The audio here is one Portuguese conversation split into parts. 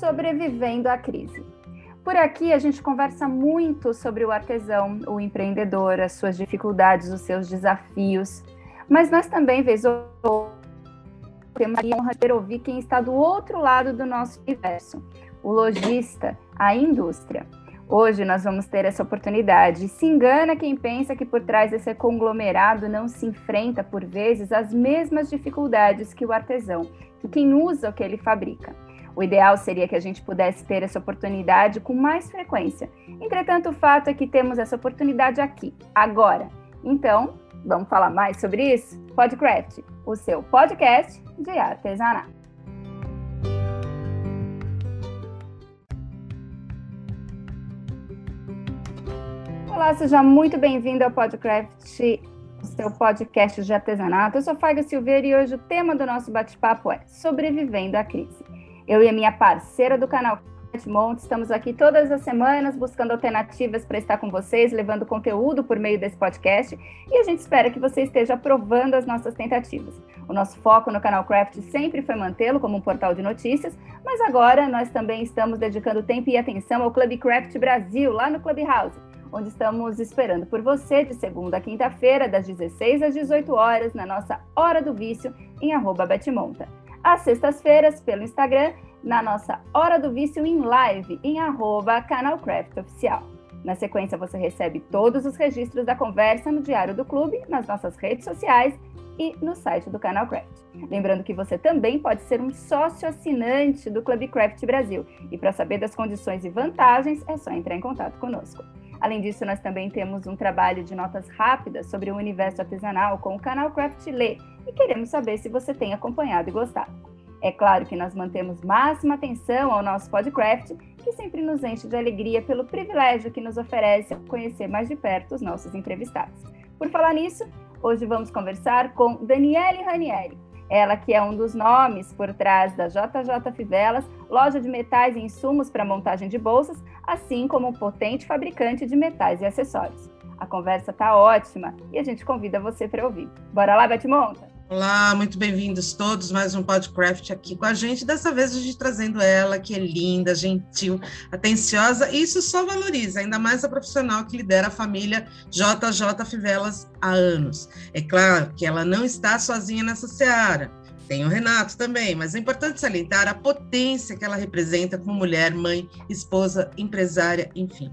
Sobrevivendo à Crise. Por aqui a gente conversa muito sobre o artesão, o empreendedor, as suas dificuldades, os seus desafios. Mas nós também, vez ou temos a honra de ouvir quem está do outro lado do nosso universo, o lojista, a indústria. Hoje nós vamos ter essa oportunidade. Se engana quem pensa que por trás desse conglomerado não se enfrenta, por vezes, as mesmas dificuldades que o artesão, que quem usa o que ele fabrica. O ideal seria que a gente pudesse ter essa oportunidade com mais frequência. Entretanto, o fato é que temos essa oportunidade aqui, agora. Então, vamos falar mais sobre isso? Podcraft, o seu podcast de artesanato. Olá, seja muito bem-vindo ao Podcraft, o seu podcast de artesanato. Eu sou Faiga Silveira e hoje o tema do nosso bate-papo é Sobrevivendo à Crise. Eu e a minha parceira do canal Monte estamos aqui todas as semanas buscando alternativas para estar com vocês, levando conteúdo por meio desse podcast e a gente espera que você esteja aprovando as nossas tentativas. O nosso foco no canal Craft sempre foi mantê-lo como um portal de notícias, mas agora nós também estamos dedicando tempo e atenção ao Club Craft Brasil, lá no Clubhouse, onde estamos esperando por você de segunda a quinta-feira, das 16 às 18 horas, na nossa Hora do Vício, em arroba Betmonta às sextas-feiras pelo Instagram, na nossa Hora do Vício em live, em arroba. Na sequência, você recebe todos os registros da conversa no Diário do Clube, nas nossas redes sociais e no site do Canal Craft. Lembrando que você também pode ser um sócio assinante do Club Craft Brasil. E para saber das condições e vantagens, é só entrar em contato conosco. Além disso, nós também temos um trabalho de notas rápidas sobre o universo artesanal com o Canal Craft Lê e queremos saber se você tem acompanhado e gostado. É claro que nós mantemos máxima atenção ao nosso podcast, que sempre nos enche de alegria pelo privilégio que nos oferece conhecer mais de perto os nossos entrevistados. Por falar nisso, hoje vamos conversar com Daniele Ranieri, ela que é um dos nomes por trás da JJ Fivelas, loja de metais e insumos para montagem de bolsas, assim como um potente fabricante de metais e acessórios. A conversa tá ótima e a gente convida você para ouvir. Bora lá, Beth Monta? Olá, muito bem-vindos todos, mais um podcast aqui com a gente. Dessa vez a gente trazendo ela, que é linda, gentil, atenciosa, e isso só valoriza, ainda mais a profissional que lidera a família JJ Fivelas há anos. É claro que ela não está sozinha nessa seara. Tem o Renato também, mas é importante salientar a potência que ela representa como mulher, mãe, esposa, empresária, enfim.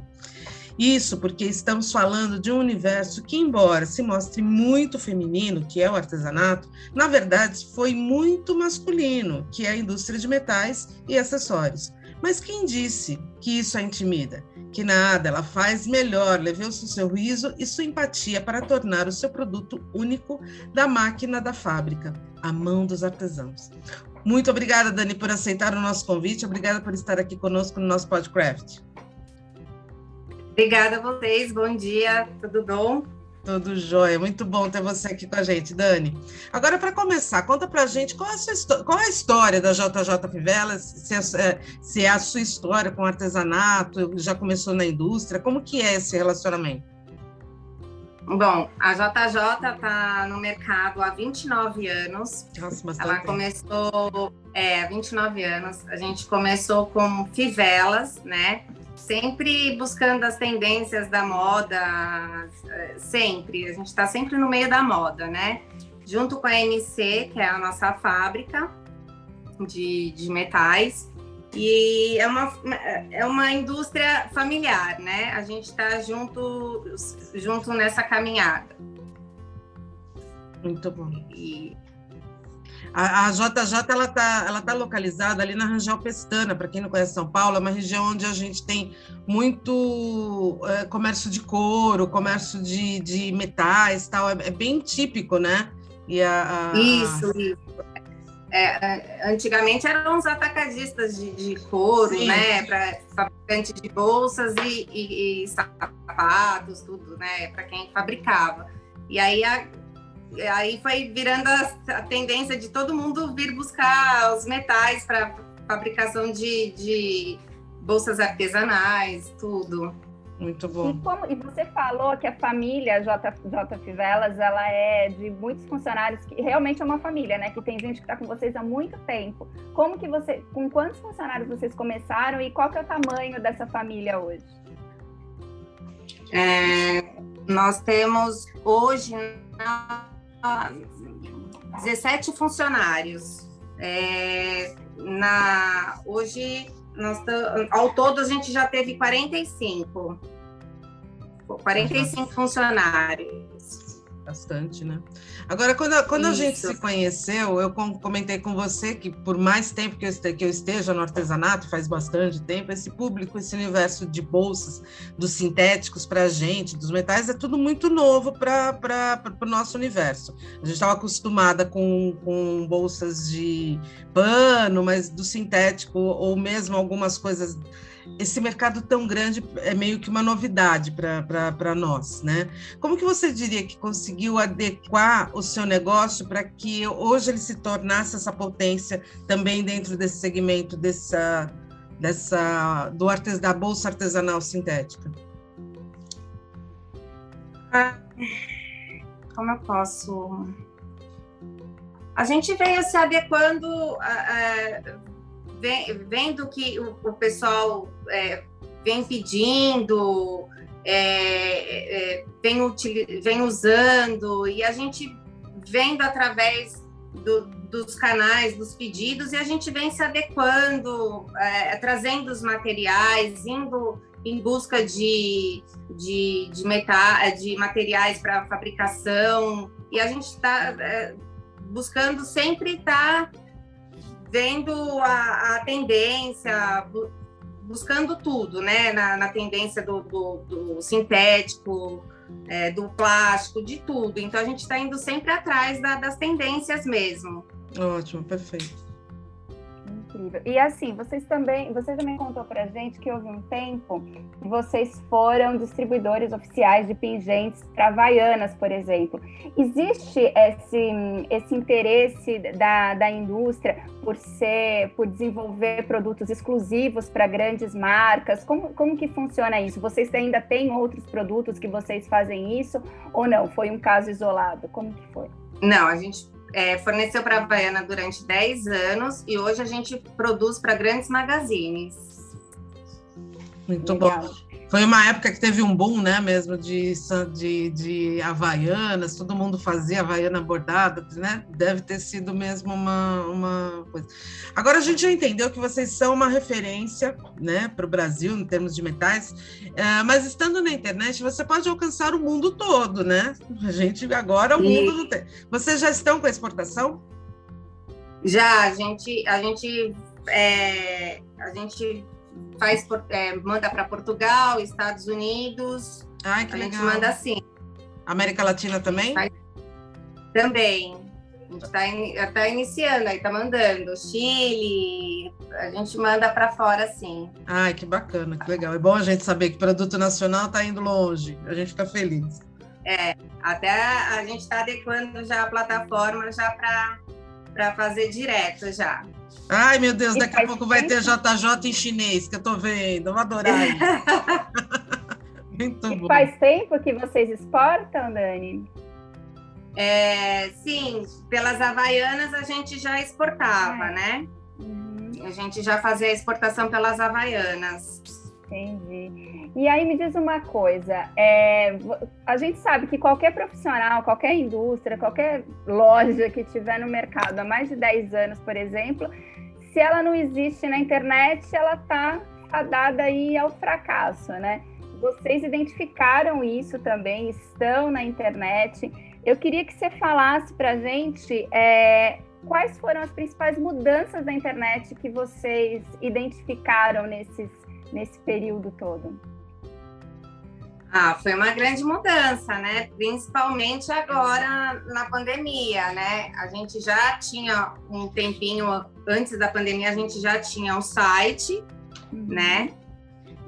Isso porque estamos falando de um universo que, embora se mostre muito feminino, que é o artesanato, na verdade foi muito masculino, que é a indústria de metais e acessórios. Mas quem disse que isso a intimida? Que nada, ela faz melhor, levou-se o seu riso e sua empatia para tornar o seu produto único da máquina da fábrica, a mão dos artesãos. Muito obrigada, Dani, por aceitar o nosso convite. Obrigada por estar aqui conosco no nosso podcast. Obrigada a vocês, bom dia, tudo bom? Tudo jóia, muito bom ter você aqui com a gente, Dani. Agora, para começar, conta para a gente qual, é a qual é a história da JJ Fivelas, se é, se é a sua história com artesanato, já começou na indústria, como que é esse relacionamento? Bom, a JJ está no mercado há 29 anos. Nossa, bastante Ela começou é, há 29 anos. A gente começou com fivelas, né? Sempre buscando as tendências da moda, sempre. A gente está sempre no meio da moda, né? Junto com a MC, que é a nossa fábrica de, de metais. E é uma, é uma indústria familiar, né? A gente está junto, junto nessa caminhada. Muito bom. E, a, a JJ ela está ela tá localizada ali na Rangel Pestana, para quem não conhece São Paulo, é uma região onde a gente tem muito é, comércio de couro, comércio de, de metais, tal, é, é bem típico, né? E a, a... Isso, isso. É, é, antigamente eram os atacadistas de, de couro, Sim. né, para fabricantes de bolsas e, e, e, sapatos, tudo, né, para quem fabricava. E aí a, aí foi virando a, a, tendência de todo mundo vir buscar os metais para fabricação de, de, bolsas artesanais, tudo. Muito bom. E, como, e você falou que a família J, J Fivelas, ela é de muitos funcionários que realmente é uma família, né? Que tem gente que está com vocês há muito tempo. Como que você, com quantos funcionários vocês começaram e qual que é o tamanho dessa família hoje? É, nós temos hoje 17 funcionários. É, na, hoje, nós, ao todo, a gente já teve 45. 45 funcionários bastante, né? Agora, quando, quando a gente se conheceu, eu comentei com você que por mais tempo que eu, este, que eu esteja no artesanato, faz bastante tempo, esse público, esse universo de bolsas, dos sintéticos para a gente, dos metais, é tudo muito novo para o nosso universo. A gente estava acostumada com, com bolsas de pano, mas do sintético, ou mesmo algumas coisas esse mercado tão grande é meio que uma novidade para nós, né? Como que você diria que conseguiu adequar o seu negócio para que hoje ele se tornasse essa potência também dentro desse segmento dessa, dessa do artes, da bolsa artesanal sintética? Ah, como eu posso? A gente veio se adequando. Vendo que o, pessoal é, vem pedindo, é, é, vem, vem usando, e a gente vendo através do, dos canais, dos pedidos, e a gente vem se adequando, é, trazendo os materiais, indo em busca de, de, de, metal, de materiais para fabricação, e a gente está é, buscando sempre estar. Tá vendo a, a tendência, bu, buscando tudo, né? Na, na tendência do, do, do sintético, é, do plástico, de tudo. Então a gente está indo sempre atrás da, das tendências mesmo. Ótimo, perfeito incrível. E assim, vocês também, você também contou pra gente que houve um tempo que vocês foram distribuidores oficiais de pingentes para Havaianas, por exemplo. Existe esse, esse interesse da, da indústria por ser, por desenvolver produtos exclusivos para grandes marcas? Como, como que funciona isso? Vocês ainda têm outros produtos que vocês fazem isso ou não? Foi um caso isolado? Como que foi? Não, a gente é, forneceu para a Havaiana durante 10 anos e hoje a gente produz para grandes magazines. Muito Legal. bom. Foi uma época que teve um boom, né, mesmo, de, de, de havaianas, todo mundo fazia havaiana bordada, né? Deve ter sido mesmo uma, uma coisa. Agora a gente já entendeu que vocês são uma referência, né, para o Brasil em termos de metais, é, mas estando na internet você pode alcançar o mundo todo, né? A gente agora o Sim. mundo não tem. Vocês já estão com a exportação? Já, a gente, a gente, é, a gente faz é, manda para Portugal, Estados Unidos. Que a legal. gente manda assim. América Latina também? Faz... Também. A gente está in... tá iniciando aí, está mandando. Chile, a gente manda para fora, sim. Ai, que bacana, que legal. É bom a gente saber que produto nacional está indo longe. A gente fica feliz. É, até a gente está adequando já a plataforma já para fazer direto já. Ai, meu Deus, daqui a pouco vai ter JJ em chinês, que eu tô vendo. Eu vou adorar isso. Muito e bom. Faz tempo que vocês exportam, Dani? É, sim, pelas Havaianas a gente já exportava, é. né? Uhum. A gente já fazia a exportação pelas Havaianas. Entendi. E aí me diz uma coisa, é, a gente sabe que qualquer profissional, qualquer indústria, qualquer loja que tiver no mercado há mais de 10 anos, por exemplo, se ela não existe na internet, ela está fadada aí ao fracasso, né? Vocês identificaram isso também, estão na internet. Eu queria que você falasse para a gente é, quais foram as principais mudanças da internet que vocês identificaram nesses nesse período todo? Ah, foi uma grande mudança, né? Principalmente agora na pandemia, né? A gente já tinha um tempinho antes da pandemia, a gente já tinha o site, uhum. né?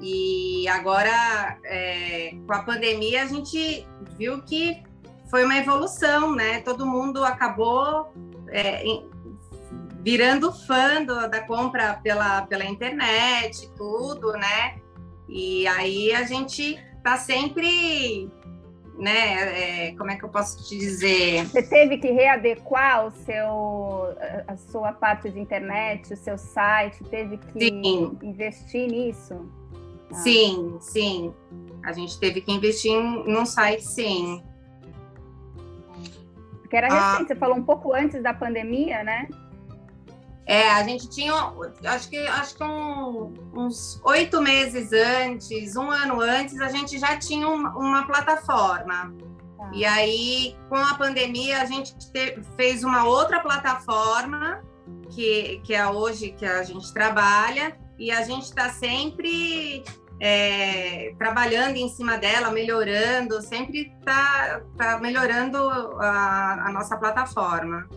E agora, é, com a pandemia, a gente viu que foi uma evolução, né? Todo mundo acabou é, virando fã do, da compra pela, pela internet, tudo, né? E aí a gente está sempre né? É, como é que eu posso te dizer? Você teve que readequar o seu, a sua parte de internet, o seu site, teve que sim. investir nisso? Ah. Sim, sim. A gente teve que investir em, num site, sim. Porque era ah. recente, ah. você falou um pouco antes da pandemia, né? É, a gente tinha, acho que, acho que um, uns oito meses antes, um ano antes, a gente já tinha uma, uma plataforma. Tá. E aí, com a pandemia, a gente te, fez uma outra plataforma, que, que é hoje que a gente trabalha, e a gente está sempre é, trabalhando em cima dela, melhorando, sempre está tá melhorando a, a nossa plataforma.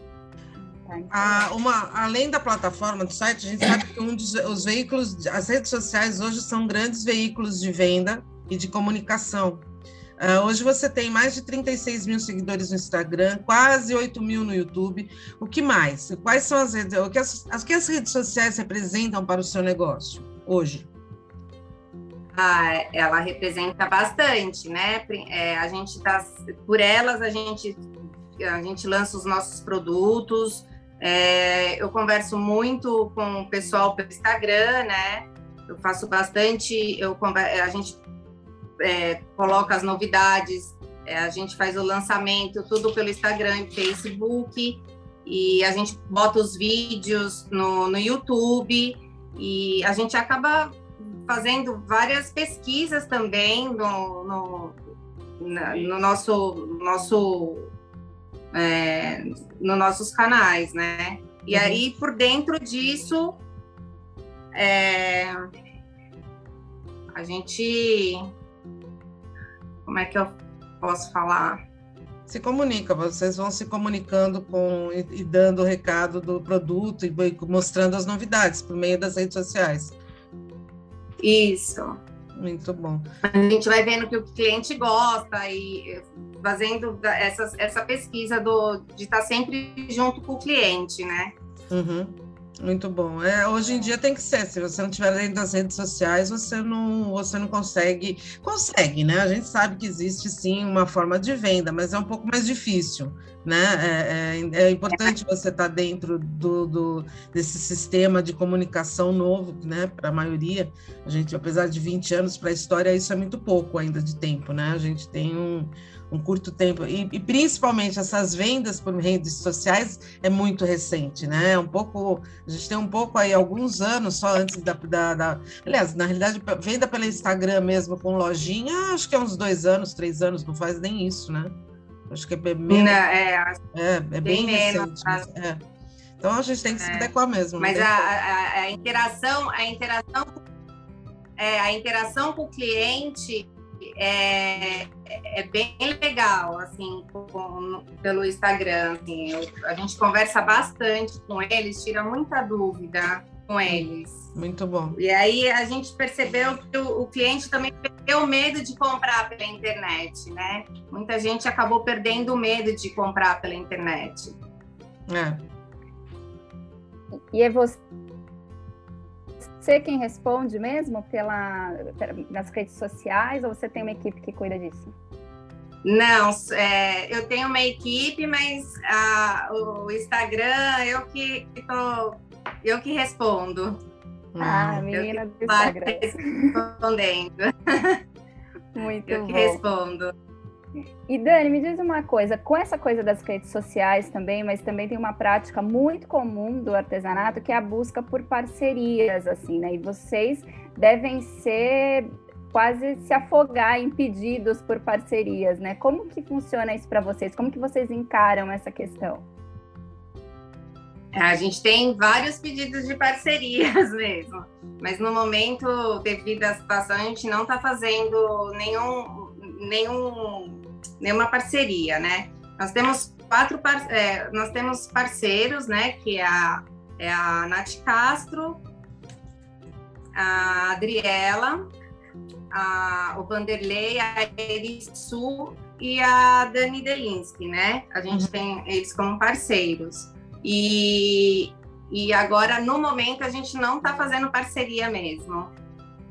Ah, uma, além da plataforma do site, a gente sabe que um dos os veículos, as redes sociais hoje são grandes veículos de venda e de comunicação. Uh, hoje você tem mais de 36 mil seguidores no Instagram, quase 8 mil no YouTube. O que mais? Quais são as redes? O que as, as, que as redes sociais representam para o seu negócio hoje? Ah, ela representa bastante, né? É, a gente tá por elas a gente a gente lança os nossos produtos, é, eu converso muito com o pessoal pelo Instagram, né? Eu faço bastante, eu a gente é, coloca as novidades, é, a gente faz o lançamento tudo pelo Instagram e Facebook, e a gente bota os vídeos no, no YouTube, e a gente acaba fazendo várias pesquisas também no, no, na, no nosso, nosso é, nos nossos canais, né? E uhum. aí, por dentro disso, é, a gente. Como é que eu posso falar? Se comunica, vocês vão se comunicando com e, e dando o recado do produto e mostrando as novidades por meio das redes sociais. Isso. Muito bom. A gente vai vendo que o cliente gosta e fazendo essa, essa pesquisa do, de estar sempre junto com o cliente, né? Uhum. Muito bom. É, hoje em dia tem que ser. Se você não estiver dentro das redes sociais, você não, você não consegue. Consegue, né? A gente sabe que existe sim uma forma de venda, mas é um pouco mais difícil, né? É, é, é importante você estar dentro do, do, desse sistema de comunicação novo, né? Para a maioria, a gente, apesar de 20 anos para a história, isso é muito pouco ainda de tempo, né? A gente tem um um curto tempo, e, e, principalmente essas vendas por redes sociais é muito recente, né? É um pouco, a gente tem um pouco aí, alguns anos só antes da, da, da, Aliás, na realidade, venda pelo Instagram mesmo com lojinha, acho que é uns dois anos, três anos, não faz nem isso, né? Acho que é bem menos. É, é, é bem menos, recente. É. Então a gente tem que se é. adequar mesmo. Mas a, a, a, interação, a interação, é, a interação com o cliente é, é bem legal, assim, com, pelo Instagram. Assim, eu, a gente conversa bastante com eles, tira muita dúvida com eles. Muito bom. E aí a gente percebeu que o, o cliente também perdeu medo de comprar pela internet, né? Muita gente acabou perdendo o medo de comprar pela internet. É. E é você você quem responde mesmo pela, nas redes sociais ou você tem uma equipe que cuida disso? Não, é, eu tenho uma equipe, mas a, o Instagram eu que tô, eu que respondo. Ah, menina do Instagram. Respondendo. Muito eu bom. que respondo. E Dani, me diz uma coisa, com essa coisa das redes sociais também, mas também tem uma prática muito comum do artesanato, que é a busca por parcerias, assim, né? E vocês devem ser quase se afogar em pedidos por parcerias, né? Como que funciona isso para vocês? Como que vocês encaram essa questão? A gente tem vários pedidos de parcerias mesmo, mas no momento, devido à situação, a gente não está fazendo nenhum, nenhum nenhuma parceria, né? Nós temos quatro é, nós temos parceiros, né? Que é a, é a Nath Castro, a Adriela, a, o Vanderlei, a Erisu e a Dani Delinsky, né? A gente uhum. tem eles como parceiros. E, e agora, no momento, a gente não está fazendo parceria mesmo.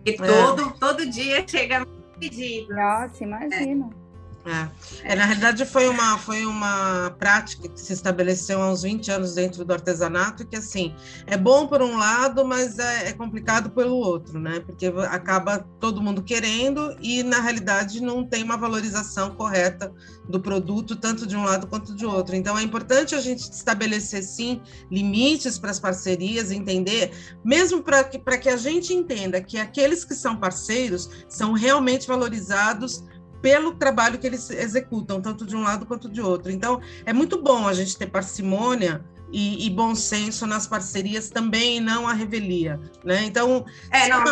E é. todo, todo dia chega pedido. Nossa, imagina. É. é. na realidade, foi uma, foi uma prática que se estabeleceu há uns 20 anos dentro do artesanato, que assim, é bom por um lado, mas é, é, complicado pelo outro, né? Porque acaba todo mundo querendo e, na realidade, não tem uma valorização correta do produto, tanto de um lado quanto de outro. Então, é importante a gente estabelecer, sim, limites para as parcerias, entender, mesmo para que, que a gente entenda que aqueles que são parceiros são realmente valorizados pelo trabalho que eles executam, tanto de um lado quanto de outro. Então, é muito bom a gente ter parcimônia e, e bom senso nas parcerias também, e não a revelia, né? Então, é, não,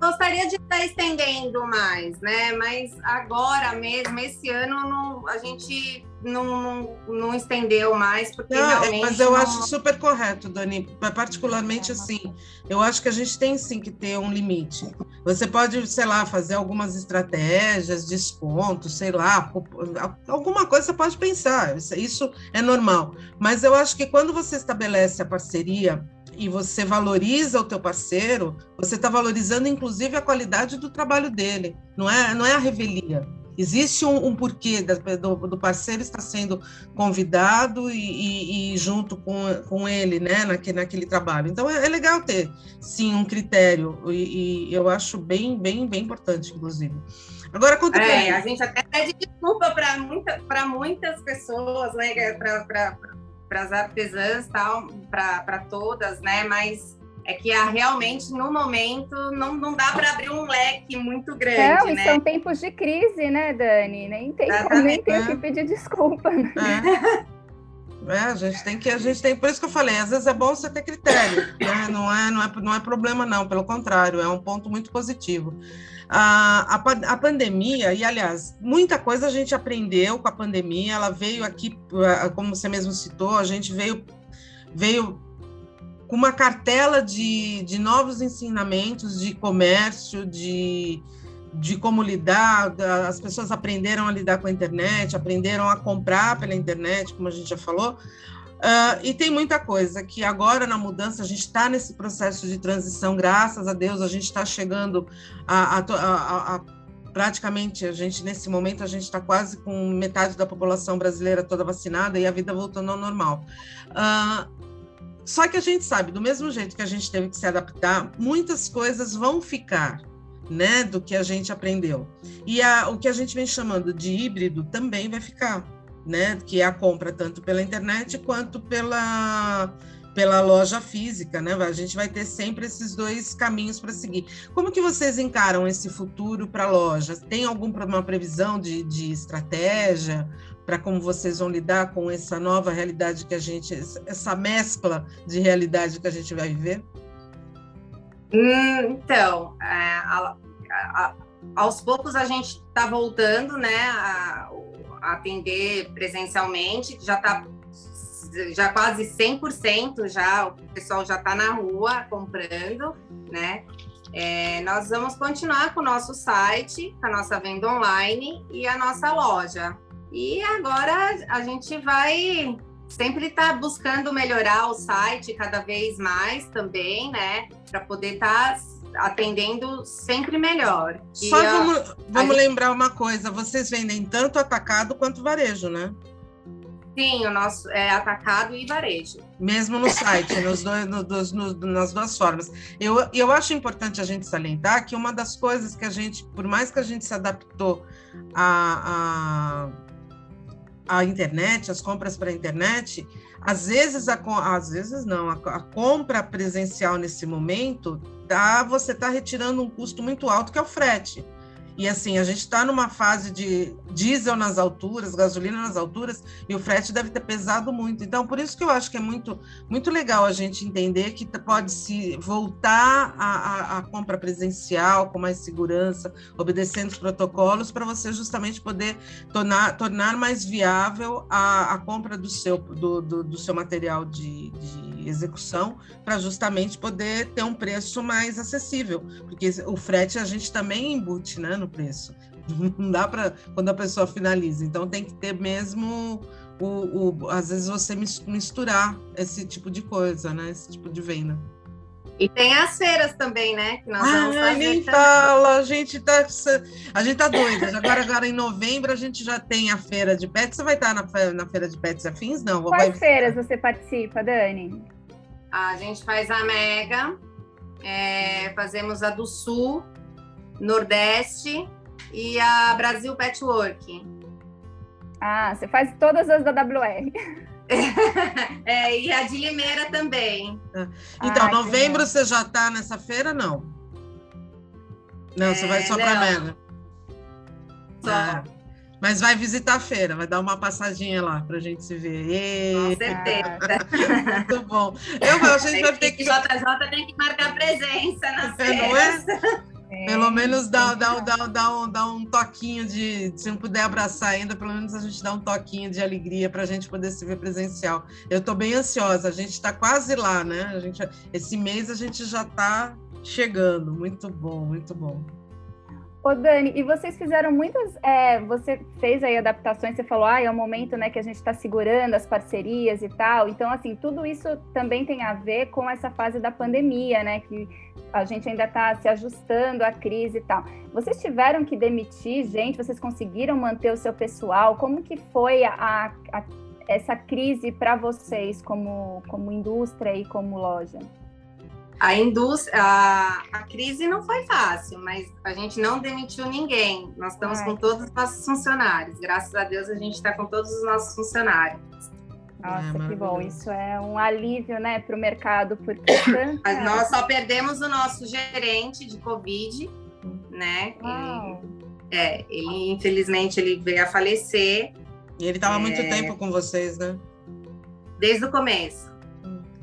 gostaria de estar estendendo mais, né? Mas agora mesmo, esse ano, não, a gente não, não, não estendeu mais, porque não, é, realmente. Mas eu não... acho super correto, Dani. Particularmente assim, eu acho que a gente tem sim que ter um limite. Você pode, sei lá, fazer algumas estratégias, descontos, sei lá, alguma coisa você pode pensar, isso é normal. Mas eu acho que quando você estabelece a parceria e você valoriza o teu parceiro, você está valorizando inclusive a qualidade do trabalho dele, não é, não é a revelia. Existe um, um porquê do, do, parceiro estar sendo convidado e, e, e, junto com, com ele, né, naquele, naquele trabalho. Então é, é legal ter, sim, um critério e, e, eu acho bem, bem, bem importante, inclusive. Agora conta é, a gente até pede desculpa para muita, muitas pessoas, né, para para as artesãs, tal, para todas, né? Mas é que realmente, no momento, não, não dá para abrir um leque muito grande. Não, né? são tempos de crise, né, Dani? Nem tem, nem tem que pedir desculpa. Né? É. É, a gente tem que, a gente tem, por isso que eu falei, às vezes é bom você ter critério, né? não, é, não, é, não é problema não, pelo contrário, é um ponto muito positivo. A, a, a, pandemia, e aliás, muita coisa a gente aprendeu com a pandemia, ela veio aqui, como você mesmo citou, a gente veio, veio com uma cartela de, de novos ensinamentos de comércio, de, de como lidar, as pessoas aprenderam a lidar com a internet, aprenderam a comprar pela internet, como a gente já falou, Uh, e tem muita coisa que agora na mudança a gente está nesse processo de transição, graças a Deus, a gente está chegando a, a, a, a, praticamente a gente nesse momento a gente está quase com metade da população brasileira toda vacinada e a vida voltando ao normal. Uh, só que a gente sabe, do mesmo jeito que a gente teve que se adaptar, muitas coisas vão ficar. Né, do que a gente aprendeu. E o que a gente vem chamando de híbrido também vai ficar né? Que é a compra tanto pela internet quanto pela pela loja física, né? A gente vai ter sempre esses dois caminhos para seguir. Como que vocês encaram esse futuro para a loja? Tem alguma previsão de, de estratégia para como vocês vão lidar com essa nova realidade que a gente, essa mescla de realidade que a gente vai viver? Hum, então, é, a, a, aos poucos a gente está voltando, né? A, atender presencialmente, já está já quase 100% já, o pessoal já está na rua comprando, né? É, nós vamos continuar com o nosso site, com a nossa venda online e a nossa loja. E agora a gente vai sempre estar tá buscando melhorar o site cada vez mais também, né? Para poder estar tá atendendo sempre melhor. Só vamos, vamos lembrar uma coisa: vocês vendem tanto atacado quanto varejo, né? Sim, o nosso é atacado e varejo. Mesmo no site, nos dois, no, no, nas duas formas. Eu, eu acho importante a gente salientar que uma das coisas que a gente, por mais que a gente se adaptou à, à, à internet, as compras para a internet, às vezes, a, às vezes não, a, a compra presencial nesse momento tá, você está retirando um custo muito alto, que é o frete. E assim, a gente está numa fase de diesel nas alturas, gasolina nas alturas, e o frete deve ter pesado muito. Então, por isso que eu acho que é muito, muito legal a gente entender que pode se voltar à, compra presencial com mais segurança, obedecendo os protocolos, para você justamente poder tornar, tornar mais viável a, a compra do seu, do, do, do seu material de, de execução, para justamente poder ter um preço mais acessível, porque o frete a gente também embute, né? no preço. Não dá para quando a pessoa finaliza. Então tem que ter mesmo o, o, às vezes você misturar esse tipo de coisa, né? Esse tipo de venda. E tem as feiras também, né? Que nós vamos fazer nem fala, a gente tá, a gente tá doida. Agora, agora em novembro a gente já tem a feira de pets. Você vai estar na, na feira de pets afins? Não, Quais vai... feiras você participa, Dani? A gente faz a Mega, é, fazemos a do Sul, Nordeste e a Brasil Petwork. Ah, você faz todas as da WR. é, e a de Limeira também. Ah, então, Ai, novembro você já está nessa feira, não? Não, é, você vai só para Mega. Só. Ah, mas vai visitar a feira, vai dar uma passadinha lá para a gente se ver. Com certeza. Muito bom. Eu, a gente vai ter que. JJ tem que marcar presença nas é, feiras. Não é? É, pelo menos dá, dá, dá, dá, um, dá um toquinho de. Se não puder abraçar ainda, pelo menos a gente dá um toquinho de alegria para a gente poder se ver presencial. Eu estou bem ansiosa, a gente está quase lá, né? A gente, esse mês a gente já está chegando. Muito bom, muito bom. Ô Dani, e vocês fizeram muitas, é, você fez aí adaptações, você falou, ah, é o momento, né, que a gente está segurando as parcerias e tal, então, assim, tudo isso também tem a ver com essa fase da pandemia, né, que a gente ainda está se ajustando à crise e tal. Vocês tiveram que demitir gente, vocês conseguiram manter o seu pessoal, como que foi a, a essa crise para vocês como, como indústria e como loja? A indústria, a, a, crise não foi fácil, mas a gente não demitiu ninguém. Nós estamos Ai. com todos os nossos funcionários. Graças a Deus a gente está com todos os nossos funcionários. Nossa, é, que bom. Isso é um alívio, né, para o mercado, porque nós só perdemos o nosso gerente de Covid, né? Ele, é, ele infelizmente ele veio a falecer. E ele estava é... muito tempo com vocês, né? Desde o começo.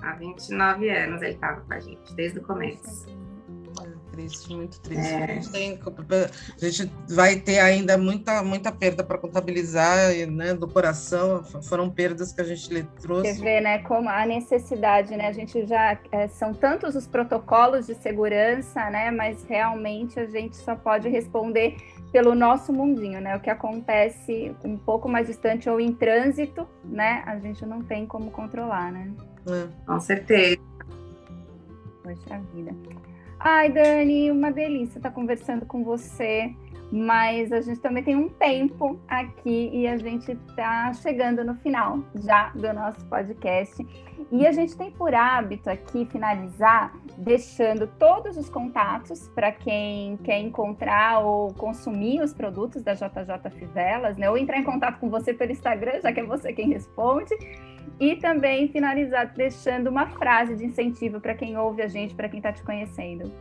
Há 29 anos ele estava com a gente, desde o começo. É triste, muito triste. É. A, gente tem, a, gente vai ter ainda muita, muita perda para contabilizar né, do coração. Foram perdas que a gente trouxe. Você vê, né, como a necessidade, né? A gente já é, são tantos os protocolos de segurança, né? Mas realmente a gente só pode responder pelo nosso mundinho, né? O que acontece um pouco mais distante ou em trânsito, né? A gente não tem como controlar, né? É. Com certeza. Poxa vida. Ai, Dani, uma delícia estar conversando com você, mas a gente também tem um tempo aqui e a gente está chegando no final já do nosso podcast. E a gente tem por hábito aqui finalizar deixando todos os contatos para quem quer encontrar ou consumir os produtos da JJ Fivelas, né? Ou entrar em contato com você pelo Instagram, já que é você quem responde. E também finalizar deixando uma frase de incentivo para quem ouve a gente, para quem está te conhecendo.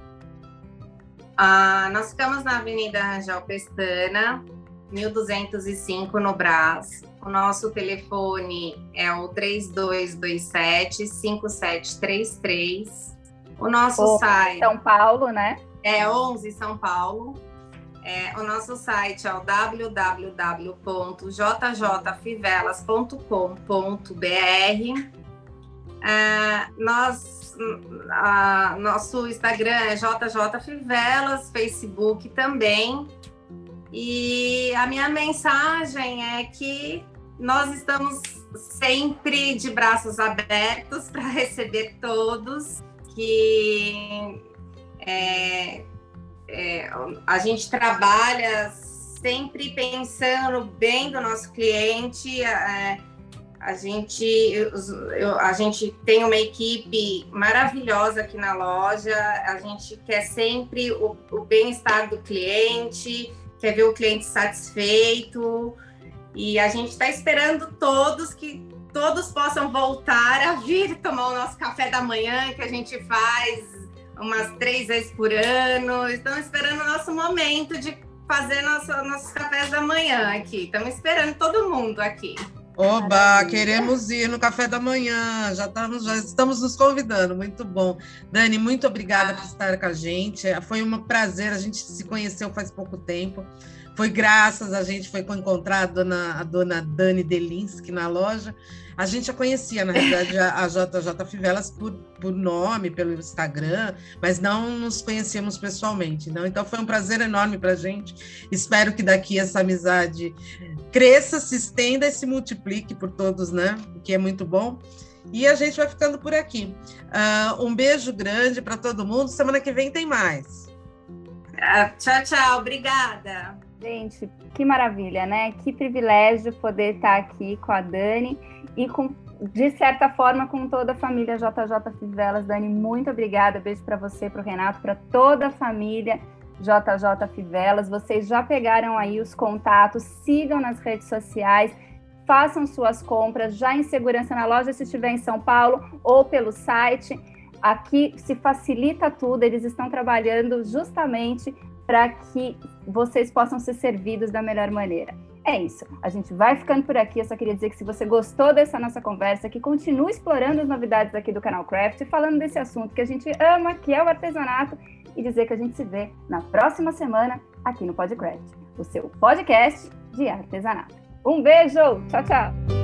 Ah, nós ficamos na Avenida Rangel Pestana, 1205 no Brás. O nosso telefone é o 3227 5733. O nosso site. São Paulo, né? É 11 São Paulo. É, o nosso site é o www.jjfivelas.com.br. É, nós, nosso Instagram é jjfivelas, Facebook também. E a minha mensagem é que nós estamos sempre de braços abertos para receber todos, que é, é, a gente trabalha sempre pensando bem do nosso cliente. É, a gente, eu, a gente tem uma equipe maravilhosa aqui na loja. A gente quer sempre o, o bem-estar do cliente, quer ver o cliente satisfeito. E a gente está esperando todos que todos possam voltar a vir tomar o nosso café da manhã que a gente faz umas três vezes por ano. Estamos esperando o nosso momento de fazer nosso, nossos cafés da manhã aqui. Estamos esperando todo mundo aqui. Oba, queremos ir no café da manhã. Já estamos, já estamos nos convidando. Muito bom. Dani, muito obrigada por estar com a gente. Foi um prazer. A gente se conheceu faz pouco tempo. Foi graças a gente foi encontrar a dona, a dona Dani Delinsky na loja. A gente já conhecia, na realidade, a, a JJ Fivelas por, por nome, pelo Instagram, mas não nos conhecíamos pessoalmente. Não? Então foi um prazer enorme para a gente. Espero que daqui essa amizade cresça, se estenda e se multiplique por todos, né? O que é muito bom. E a gente vai ficando por aqui. Uh, um beijo grande para todo mundo. Semana que vem tem mais. Ah, tchau, tchau. Obrigada. Gente, que maravilha, né? Que privilégio poder estar aqui com a Dani e com, de certa forma, com toda a família JJ Fivelas. Dani, muito obrigada. Beijo para você, para o Renato, para toda a família JJ Fivelas. Vocês já pegaram aí os contatos, sigam nas redes sociais, façam suas compras já em segurança na loja se estiver em São Paulo ou pelo site. Aqui se facilita tudo, eles estão trabalhando justamente para que vocês possam ser servidos da melhor maneira. É isso. A gente vai ficando por aqui. Eu só queria dizer que se você gostou dessa nossa conversa, que continue explorando as novidades aqui do canal Craft, falando desse assunto que a gente ama, que é o artesanato, e dizer que a gente se vê na próxima semana aqui no Podcraft, o seu podcast de artesanato. Um beijo! Tchau, tchau!